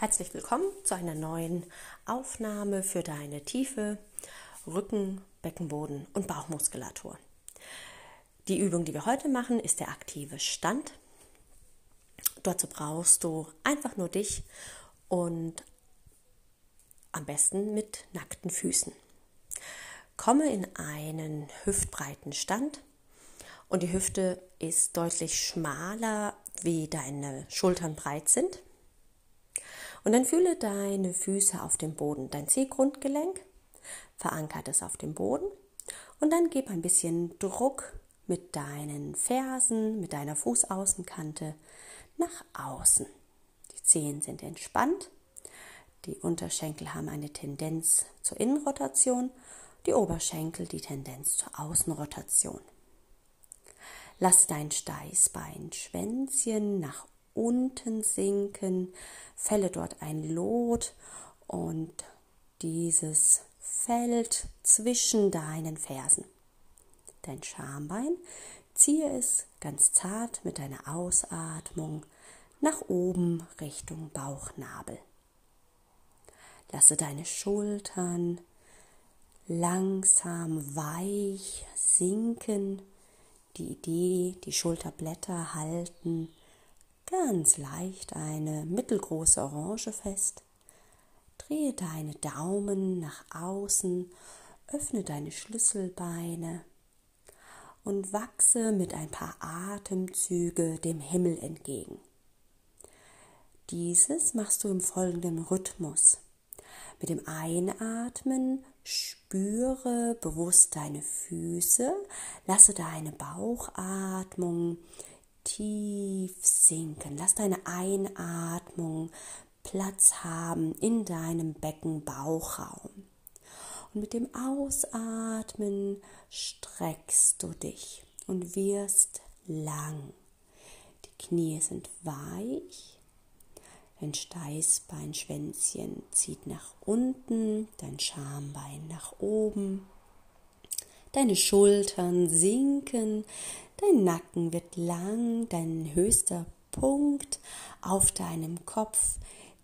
Herzlich willkommen zu einer neuen Aufnahme für deine tiefe Rücken-, Beckenboden- und Bauchmuskulatur. Die Übung, die wir heute machen, ist der aktive Stand. Dazu brauchst du einfach nur dich und am besten mit nackten Füßen. Komme in einen hüftbreiten Stand und die Hüfte ist deutlich schmaler, wie deine Schultern breit sind. Und dann fühle deine Füße auf dem Boden, dein Zehgrundgelenk, verankert es auf dem Boden. Und dann gib ein bisschen Druck mit deinen Fersen, mit deiner Fußaußenkante nach außen. Die Zehen sind entspannt. Die Unterschenkel haben eine Tendenz zur Innenrotation, die Oberschenkel die Tendenz zur Außenrotation. Lass dein Steißbein Schwänzchen nach unten sinken, fälle dort ein Lot und dieses fällt zwischen deinen Fersen. Dein Schambein ziehe es ganz zart mit deiner Ausatmung nach oben Richtung Bauchnabel. Lasse deine Schultern langsam weich sinken. Die Idee, die Schulterblätter halten ganz leicht eine mittelgroße Orange fest. Drehe deine Daumen nach außen, öffne deine Schlüsselbeine und wachse mit ein paar Atemzüge dem Himmel entgegen. Dieses machst du im folgenden Rhythmus. Mit dem Einatmen spüre bewusst deine Füße, lasse deine Bauchatmung tief sinken. Lass deine Einatmung Platz haben in deinem Beckenbauchraum. Und mit dem Ausatmen streckst du dich und wirst lang. Die Knie sind weich. Dein Steißbeinschwänzchen zieht nach unten, dein Schambein nach oben. Deine Schultern sinken, Dein Nacken wird lang, dein höchster Punkt auf deinem Kopf.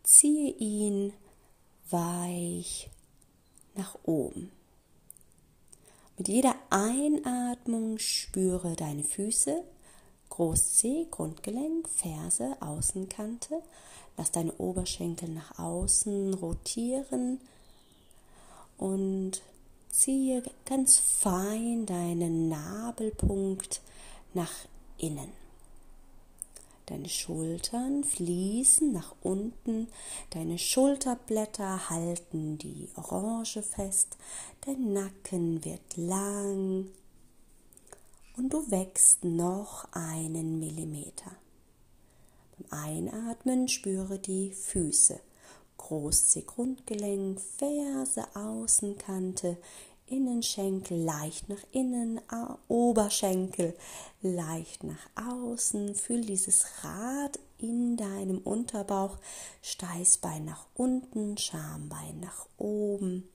Ziehe ihn weich nach oben. Mit jeder Einatmung spüre deine Füße, Großzeh, Grundgelenk, Ferse, Außenkante. Lass deine Oberschenkel nach außen rotieren und ziehe ganz fein deinen Nabelpunkt nach innen. Deine Schultern fließen nach unten, deine Schulterblätter halten die Orange fest, dein Nacken wird lang und du wächst noch einen Millimeter. Beim Einatmen spüre die Füße, Großzeh, Grundgelenk, Ferse, Außenkante, Innenschenkel leicht nach innen, Oberschenkel leicht nach außen. Fühl dieses Rad in deinem Unterbauch, Steißbein nach unten, Schambein nach oben.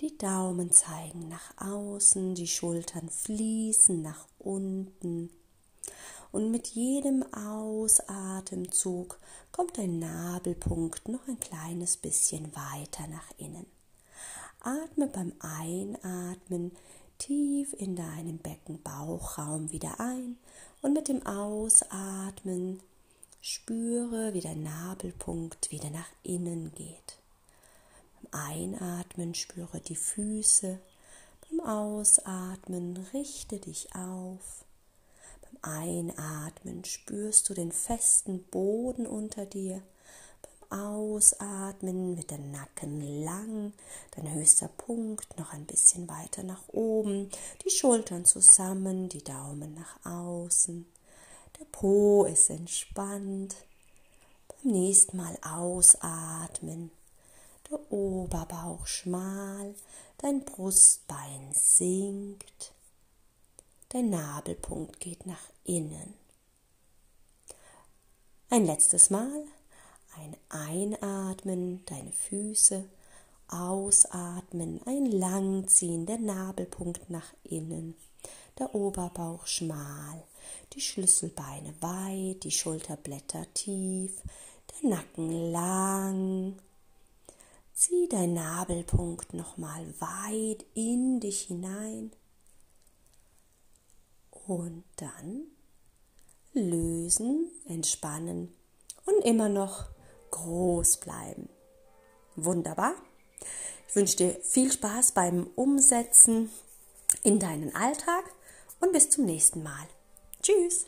Die Daumen zeigen nach außen, die Schultern fließen nach unten. Und mit jedem Ausatemzug kommt dein Nabelpunkt noch ein kleines bisschen weiter nach innen. Atme beim Einatmen tief in deinen Beckenbauchraum wieder ein und mit dem Ausatmen spüre, wie der Nabelpunkt wieder nach innen geht. Beim Einatmen spüre die Füße, beim Ausatmen richte dich auf. Beim Einatmen spürst du den festen Boden unter dir Ausatmen mit dem Nacken lang, dein höchster Punkt noch ein bisschen weiter nach oben, die Schultern zusammen, die Daumen nach außen. Der Po ist entspannt. Beim nächsten Mal ausatmen. Der Oberbauch schmal, dein Brustbein sinkt, dein Nabelpunkt geht nach innen. Ein letztes Mal ein Einatmen, deine Füße, Ausatmen, ein Langziehen, der Nabelpunkt nach innen, der Oberbauch schmal, die Schlüsselbeine weit, die Schulterblätter tief, der Nacken lang. Zieh deinen Nabelpunkt nochmal weit in dich hinein. Und dann lösen, entspannen und immer noch groß bleiben. Wunderbar. Ich wünsche dir viel Spaß beim Umsetzen in deinen Alltag und bis zum nächsten Mal. Tschüss.